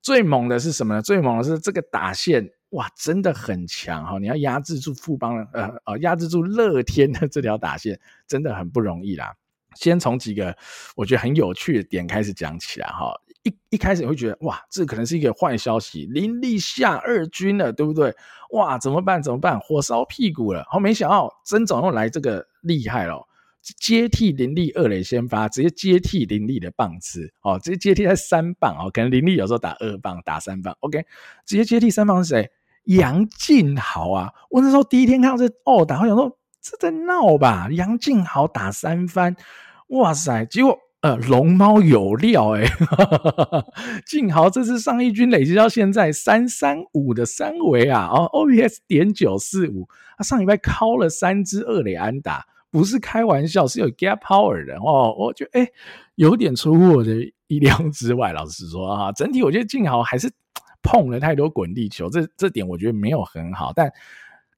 最猛的是什么呢？最猛的是这个打线，哇，真的很强哈、你要压制住富邦的，呃呃，压制住乐天的这条打线，真的很不容易啦。先从几个我觉得很有趣的点开始讲起来哈、一一开始你会觉得，哇，这可能是一个坏消息，林立下二军了，对不对？哇，怎么办？怎么办？火烧屁股了！好，没想到曾总又来这个厉害了。接替林立二垒先发，直接接替林立的棒次，哦，直接接替在三棒哦，可能林立有时候打二棒，打三棒，OK，直接接替三棒是谁？杨晋豪啊！我那时候第一天看到这哦，打，我想说这在闹吧？杨晋豪打三番，哇塞！结果呃，龙猫有料诶、欸、晋豪这次上一军累积到现在三三五的三围啊，哦，OPS 点九四五，他上礼拜敲了三支二垒安打。不是开玩笑，是有 gap power 的哦。我觉得哎，有点出乎我的意料之外。老实说啊，整体我觉得静豪还是碰了太多滚地球，这这点我觉得没有很好。但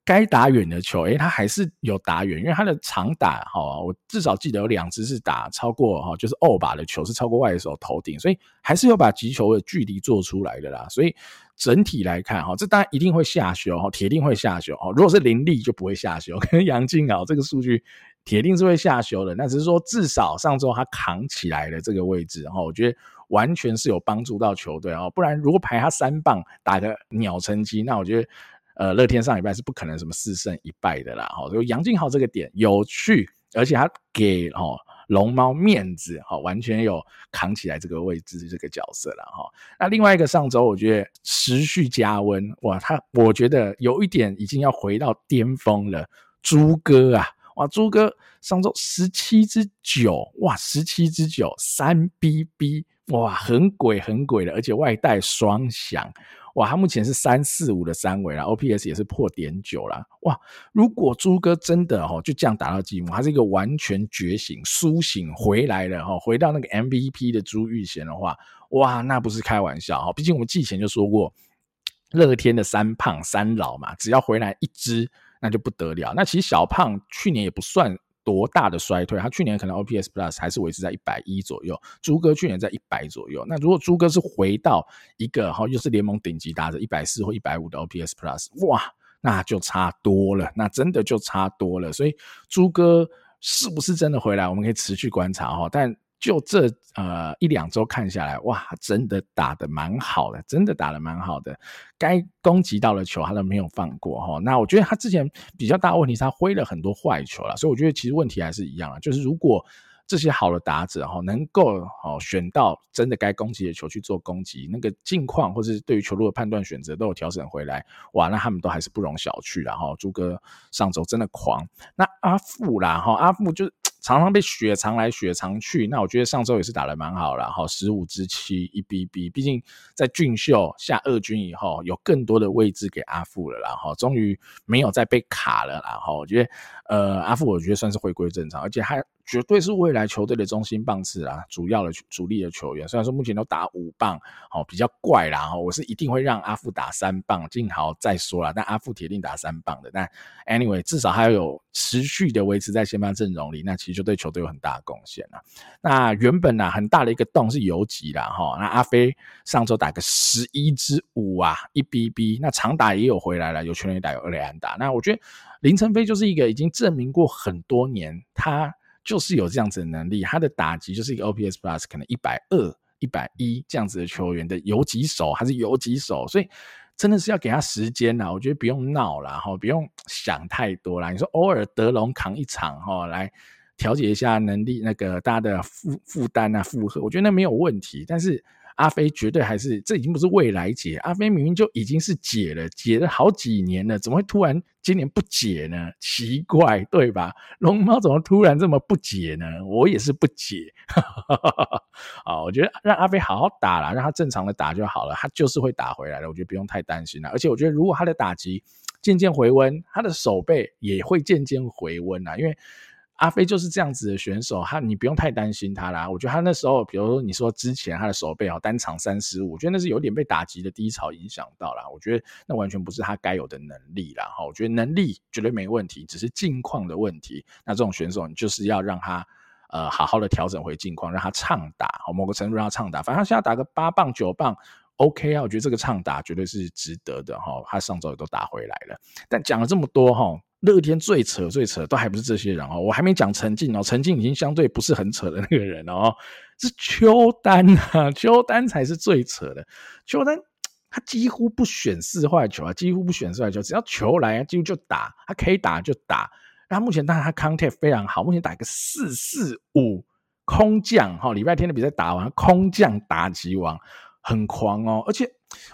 该打远的球，哎，他还是有打远，因为他的长打哈，我至少记得有两支是打超过哈，就是欧把的球是超过外手头顶，所以还是有把击球的距离做出来的啦。所以。整体来看，哈，这当然一定会下修，哈，铁定会下修，哦。如果是林立就不会下修，跟杨晋豪这个数据铁定是会下修的。那只是说，至少上周他扛起来了这个位置，哈，我觉得完全是有帮助到球队哦。不然如果排他三棒打个鸟成绩，那我觉得，呃，乐天上礼拜是不可能什么四胜一败的啦，哈。所以杨晋豪这个点有趣，而且他给哦。龙猫面子哈，完全有扛起来这个位置这个角色了哈。那另外一个上周我觉得持续加温哇，他我觉得有一点已经要回到巅峰了。朱哥啊，哇，朱哥上周十七支九哇，十七支九三 BB 哇，很鬼很鬼的，而且外带双响。哇，他目前是三四五的三围啦，OPS 也是破点九啦。哇，如果朱哥真的哦就这样达到季末，他是一个完全觉醒、苏醒回来了哈，回到那个 MVP 的朱玉贤的话，哇，那不是开玩笑哈。毕竟我们季前就说过，乐天的三胖三老嘛，只要回来一只，那就不得了。那其实小胖去年也不算。多大的衰退？他去年可能 OPS Plus 还是维持在一百一左右，朱哥去年在一百左右。那如果朱哥是回到一个哈，又是联盟顶级打者一百四或一百五的 OPS Plus，哇，那就差多了，那真的就差多了。所以朱哥是不是真的回来？我们可以持续观察哈，但。就这呃一两周看下来，哇，真的打得蛮好的，真的打得蛮好的。该攻击到的球他都没有放过哈。那我觉得他之前比较大的问题是他挥了很多坏球了，所以我觉得其实问题还是一样啊，就是如果这些好的打者哈能够哦选到真的该攻击的球去做攻击，那个境况或是对于球路的判断选择都有调整回来，哇，那他们都还是不容小觑的哈。朱哥上周真的狂，那阿富啦哈，阿富就。常常被雪藏来雪藏去，那我觉得上周也是打得蛮好了哈，十五支七一 BB，毕竟在俊秀下二军以后，有更多的位置给阿富了，然后终于没有再被卡了，然后我觉得呃阿富我觉得算是回归正常，而且他。绝对是未来球队的中心棒次啊，主要的主力的球员。虽然说目前都打五棒，哦，比较怪啦。哈，我是一定会让阿富打三棒，静豪再说啦。但阿富铁定打三棒的。但 anyway，至少还要有持续的维持在先发阵容里，那其实就对球队有很大的贡献了。那原本呢、啊，很大的一个洞是游击啦，哈。那阿飞上周打个十一支五啊，一 BB，那长打也有回来了，有全垒打，有二垒安打。那我觉得林晨飞就是一个已经证明过很多年，他。就是有这样子的能力，他的打击就是一个 OPS Plus 可能一百二、一百一这样子的球员的游击手，还是游击手，所以真的是要给他时间啦。我觉得不用闹了，哈，不用想太多啦。你说偶尔德隆扛一场哈，来调节一下能力，那个大家的负负担啊、负荷，我觉得那没有问题，但是。阿飞绝对还是，这已经不是未来解，阿飞明明就已经是解了，解了好几年了，怎么会突然今年不解呢？奇怪，对吧？龙猫怎么突然这么不解呢？我也是不解。啊，我觉得让阿飞好好打啦，让他正常的打就好了，他就是会打回来的，我觉得不用太担心了。而且我觉得如果他的打击渐渐回温，他的守备也会渐渐回温啊，因为。阿飞就是这样子的选手，他你不用太担心他啦。我觉得他那时候，比如说你说之前他的手背哦，单场三十五，我觉得那是有点被打击的低潮影响到了。我觉得那完全不是他该有的能力啦。哈。我觉得能力绝对没问题，只是境况的问题。那这种选手，你就是要让他呃好好的调整回境况，让他畅打，某个程度让他畅打。反正他现在打个八棒九棒，OK 啊。我觉得这个畅打绝对是值得的哈。他上周也都打回来了。但讲了这么多哈。乐天最扯最扯都还不是这些人哦，我还没讲陈进哦，陈进已经相对不是很扯的那个人哦，是邱丹啊，邱丹才是最扯的。邱丹他几乎不选四坏球啊，几乎不选四坏球，只要球来啊，几乎就打，他可以打就打。那目前当然他 contact 非常好，目前打一个四四五空降哈，礼拜天的比赛打完空降打击王很狂哦，而且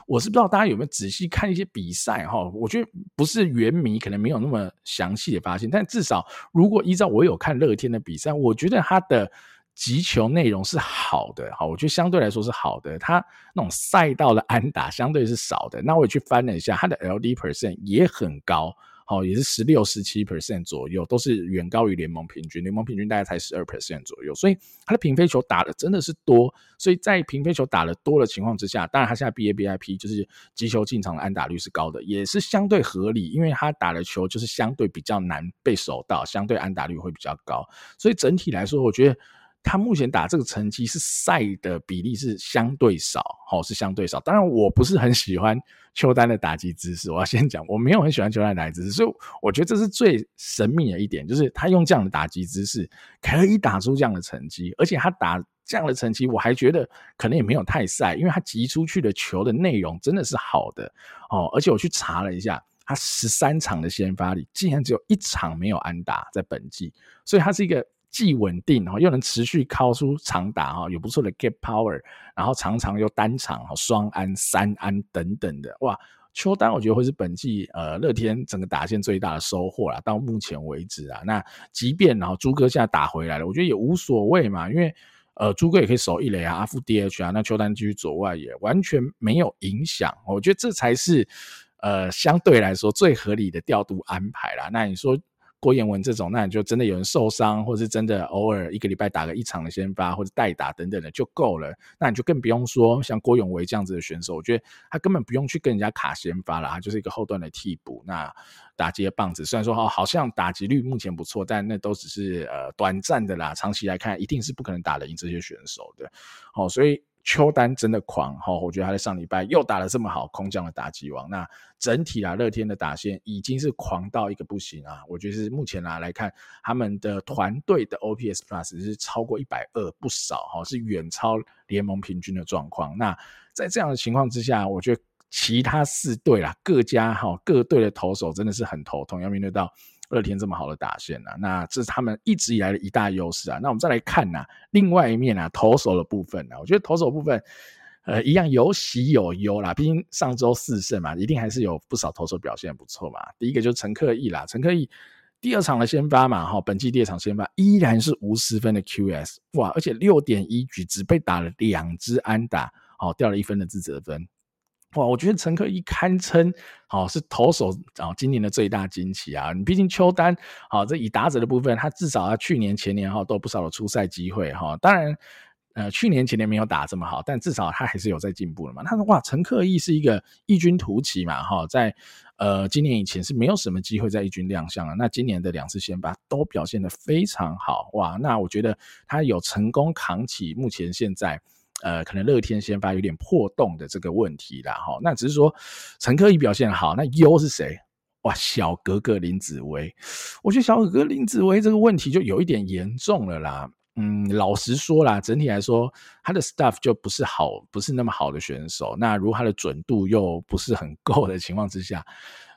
我是不知道大家有没有仔细看一些比赛哈，我觉得不是原迷可能没有那么详细的发现，但至少如果依照我有看乐天的比赛，我觉得他的。击球内容是好的，哈，我觉得相对来说是好的。他那种赛道的安打相对是少的。那我也去翻了一下，他的 LD percent 也很高，好，也是十六、十七 percent 左右，都是远高于联盟平均。联盟平均大概才十二 percent 左右，所以他的平飞球打的真的是多。所以在平飞球打的多的情况之下，当然他现在 BABIP 就是击球进场的安打率是高的，也是相对合理，因为他打的球就是相对比较难被守到，相对安打率会比较高。所以整体来说，我觉得。他目前打这个成绩是赛的比例是相对少，好，是相对少。当然，我不是很喜欢邱丹的打击姿势。我要先讲，我没有很喜欢邱丹的打击姿势，所以我觉得这是最神秘的一点，就是他用这样的打击姿势可以打出这样的成绩，而且他打这样的成绩，我还觉得可能也没有太赛，因为他击出去的球的内容真的是好的哦。而且我去查了一下，他十三场的先发里，竟然只有一场没有安打，在本季，所以他是一个。既稳定，又能持续敲出长打哈，有不错的 gap power，然后常常又单场双安、三安等等的哇，邱丹我觉得会是本季呃乐天整个打线最大的收获啦，到目前为止啊，那即便然后朱哥现在打回来了，我觉得也无所谓嘛，因为呃朱哥也可以守一垒啊，阿富 DH 啊，那邱丹继续左外也完全没有影响，我觉得这才是呃相对来说最合理的调度安排啦。那你说？郭彦文这种，那你就真的有人受伤，或者是真的偶尔一个礼拜打个一场的先发或者代打等等的就够了。那你就更不用说像郭永维这样子的选手，我觉得他根本不用去跟人家卡先发了，他就是一个后段的替补。那打击的棒子，虽然说哦好像打击率目前不错，但那都只是呃短暂的啦，长期来看一定是不可能打得赢这些选手的。好，所以。邱丹真的狂哈，我觉得他在上礼拜又打了这么好，空降的打击王。那整体啊，乐天的打线已经是狂到一个不行啊！我觉得是目前啊来看，他们的团队的 OPS Plus 是超过一百二，不少哈，是远超联盟平均的状况。那在这样的情况之下，我觉得其他四队啦，各家哈各队的投手真的是很头痛，要面对到。乐天这么好的打线啊，那这是他们一直以来的一大优势啊。那我们再来看呐、啊，另外一面啊，投手的部分呢、啊，我觉得投手部分，呃，一样有喜有忧啦。毕竟上周四胜嘛，一定还是有不少投手表现不错嘛。第一个就是陈克义啦，陈克义第二场的先发嘛，哈，本季第二场先发依然是无失分的 QS，哇，而且六点一局只被打了两支安打，好，掉了一分的自责分。哇，我觉得陈克义堪称好是投手啊，今年的最大惊奇啊！你毕竟邱丹好，这以打者的部分，他至少他去年前年哈都有不少的出赛机会哈。当然，呃，去年前年没有打这么好，但至少他还是有在进步了嘛。他说哇，陈克义是一个异军突起嘛哈，在呃今年以前是没有什么机会在异军亮相啊。那今年的两次先发都表现得非常好哇，那我觉得他有成功扛起目前现在。呃，可能乐天先发有点破洞的这个问题啦，哈，那只是说陈克义表现好，那优是谁？哇，小格格林子薇，我觉得小格格林子薇这个问题就有一点严重了啦。嗯，老实说啦，整体来说，他的 stuff 就不是好，不是那么好的选手。那如果他的准度又不是很够的情况之下。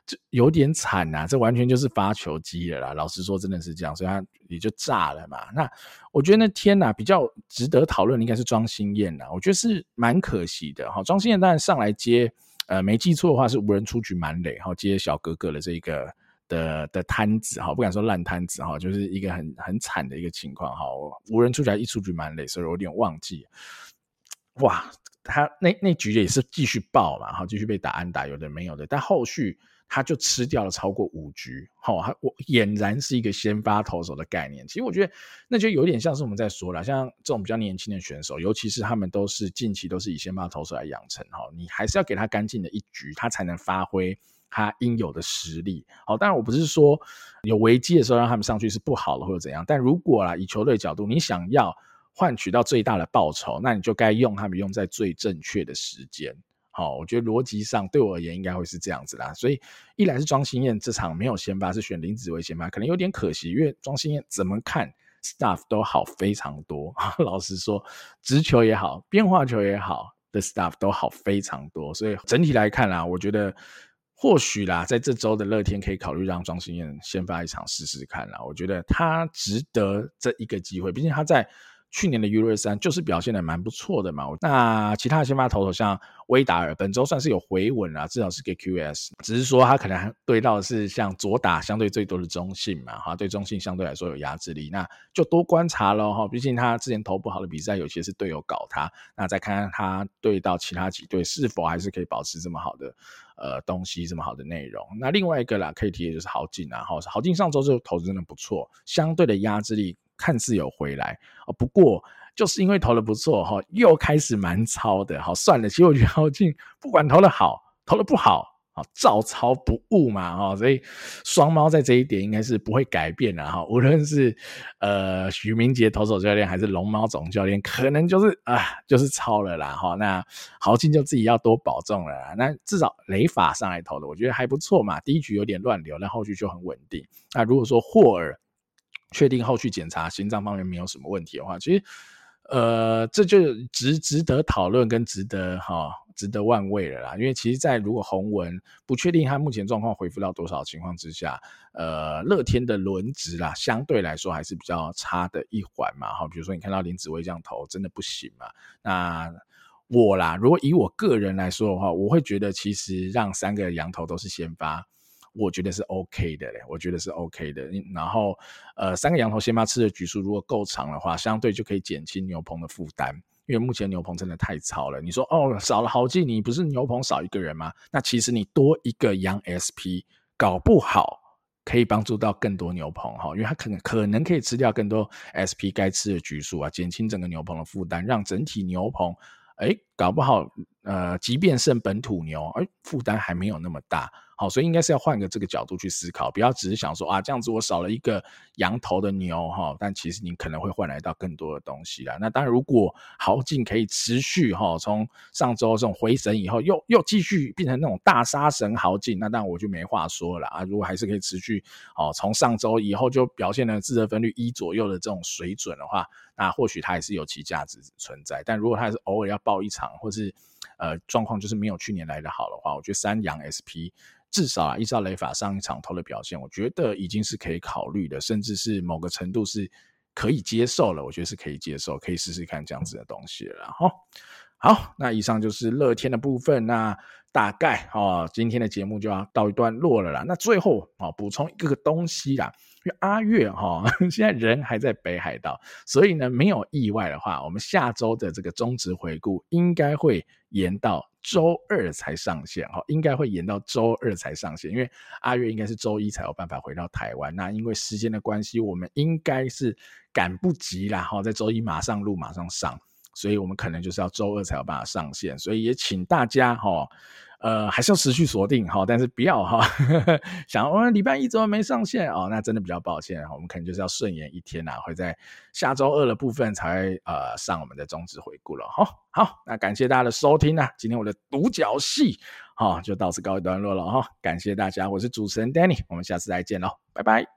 就有点惨呐、啊，这完全就是发球机了啦。老实说，真的是这样，所以他也就炸了嘛。那我觉得那天呐、啊，比较值得讨论的应该是庄心燕呐。我觉得是蛮可惜的哈。庄心燕当然上来接，呃，没记错的话是无人出局满垒，哈，接小哥哥的这个的的摊子哈，不敢说烂摊子哈，就是一个很很惨的一个情况哈。无人出局还一出局满垒，所以我有点忘记。哇，他那那局也是继续爆嘛，哈，继续被打安打，有的没有的，但后续。他就吃掉了超过五局，好，他我俨然是一个先发投手的概念。其实我觉得那就有点像是我们在说了，像这种比较年轻的选手，尤其是他们都是近期都是以先发投手来养成，哈，你还是要给他干净的一局，他才能发挥他应有的实力。好，当然我不是说有危机的时候让他们上去是不好的或者怎样，但如果啦以球队角度，你想要换取到最大的报酬，那你就该用他们用在最正确的时间。好，我觉得逻辑上对我而言应该会是这样子啦。所以一来是庄心燕这场没有先发，是选林子维先发，可能有点可惜，因为庄心燕怎么看 stuff 都好非常多。老实说，直球也好，变化球也好的 stuff 都好非常多。所以整体来看啦，我觉得或许啦，在这周的乐天可以考虑让庄心燕先发一场试试看啦。我觉得他值得这一个机会，毕竟他在。去年的 U23 就是表现的蛮不错的嘛，那其他的先发投手像威达尔，本周算是有回稳啦，至少是给 QS，只是说他可能对到的是像左打相对最多的中信嘛，哈，对中信相对来说有压制力，那就多观察咯。哈，毕竟他之前投不好的比赛，有些是队友搞他，那再看看他对到其他几队是否还是可以保持这么好的呃东西，这么好的内容。那另外一个啦，可以提的就是豪进啊，哈，豪进上周就投资真的不错，相对的压制力。看似有回来哦，不过就是因为投的不错哈，又开始蛮超的。好，算了，其实我觉得豪进不管投的好，投的不好啊，照抄不误嘛哈，所以双猫在这一点应该是不会改变的哈。无论是呃许明杰投手教练还是龙猫总教练，可能就是啊就是抄了啦哈。那豪进就自己要多保重了。那至少雷法上来投的，我觉得还不错嘛。第一局有点乱流，但后续就很稳定。那如果说霍尔，确定后续检查心脏方面没有什么问题的话，其实，呃，这就值值得讨论跟值得哈、值得玩味了啦。因为其实，在如果洪文不确定他目前状况恢复到多少情况之下，呃，乐天的轮值啦，相对来说还是比较差的一环嘛。哈，比如说你看到林子薇这样投，真的不行嘛。那我啦，如果以我个人来说的话，我会觉得其实让三个羊头都是先发。我觉得是 OK 的嘞，我觉得是 OK 的。然后，呃，三个羊头先发吃的局数如果够长的话，相对就可以减轻牛棚的负担。因为目前牛棚真的太糙了。你说哦，少了豪进，你不是牛棚少一个人吗？那其实你多一个羊 SP，搞不好可以帮助到更多牛棚哈，因为它可能可能可以吃掉更多 SP 该吃的橘数啊，减轻整个牛棚的负担，让整体牛棚，哎，搞不好，呃，即便剩本土牛，哎，负担还没有那么大。好，所以应该是要换个这个角度去思考，不要只是想说啊，这样子我少了一个羊头的牛哈，但其实你可能会换来到更多的东西啦。那当然，如果豪进可以持续哈，从上周这种回神以后，又又继续变成那种大杀神豪进，那当然我就没话说了啊。如果还是可以持续哦，从上周以后就表现了自责分率一左右的这种水准的话，那或许它也是有其价值存在。但如果它是偶尔要爆一场，或是呃状况就是没有去年来的好的话，我觉得三洋 SP。至少啊，依照雷法上一场投的表现，我觉得已经是可以考虑的，甚至是某个程度是可以接受了。我觉得是可以接受，可以试试看这样子的东西了。哈，好，那以上就是乐天的部分。那大概哦，今天的节目就要到一段落了啦。那最后啊，补充一个个东西啦。因为阿月哈，现在人还在北海道，所以呢，没有意外的话，我们下周的这个中职回顾应该会延到周二才上线哈，应该会延到周二才上线，因为阿月应该是周一才有办法回到台湾。那因为时间的关系，我们应该是赶不及啦哈，在周一马上录马上上，所以我们可能就是要周二才有办法上线，所以也请大家哈。呃，还是要持续锁定哈，但是不要哈，想我们礼拜一怎么没上线哦？那真的比较抱歉，我们可能就是要顺延一天啊，会在下周二的部分才呃上我们的中职回顾了哈。好，那感谢大家的收听啊，今天我的独角戏哈就到此告一段落了哈，感谢大家，我是主持人 Danny，我们下次再见喽，拜拜。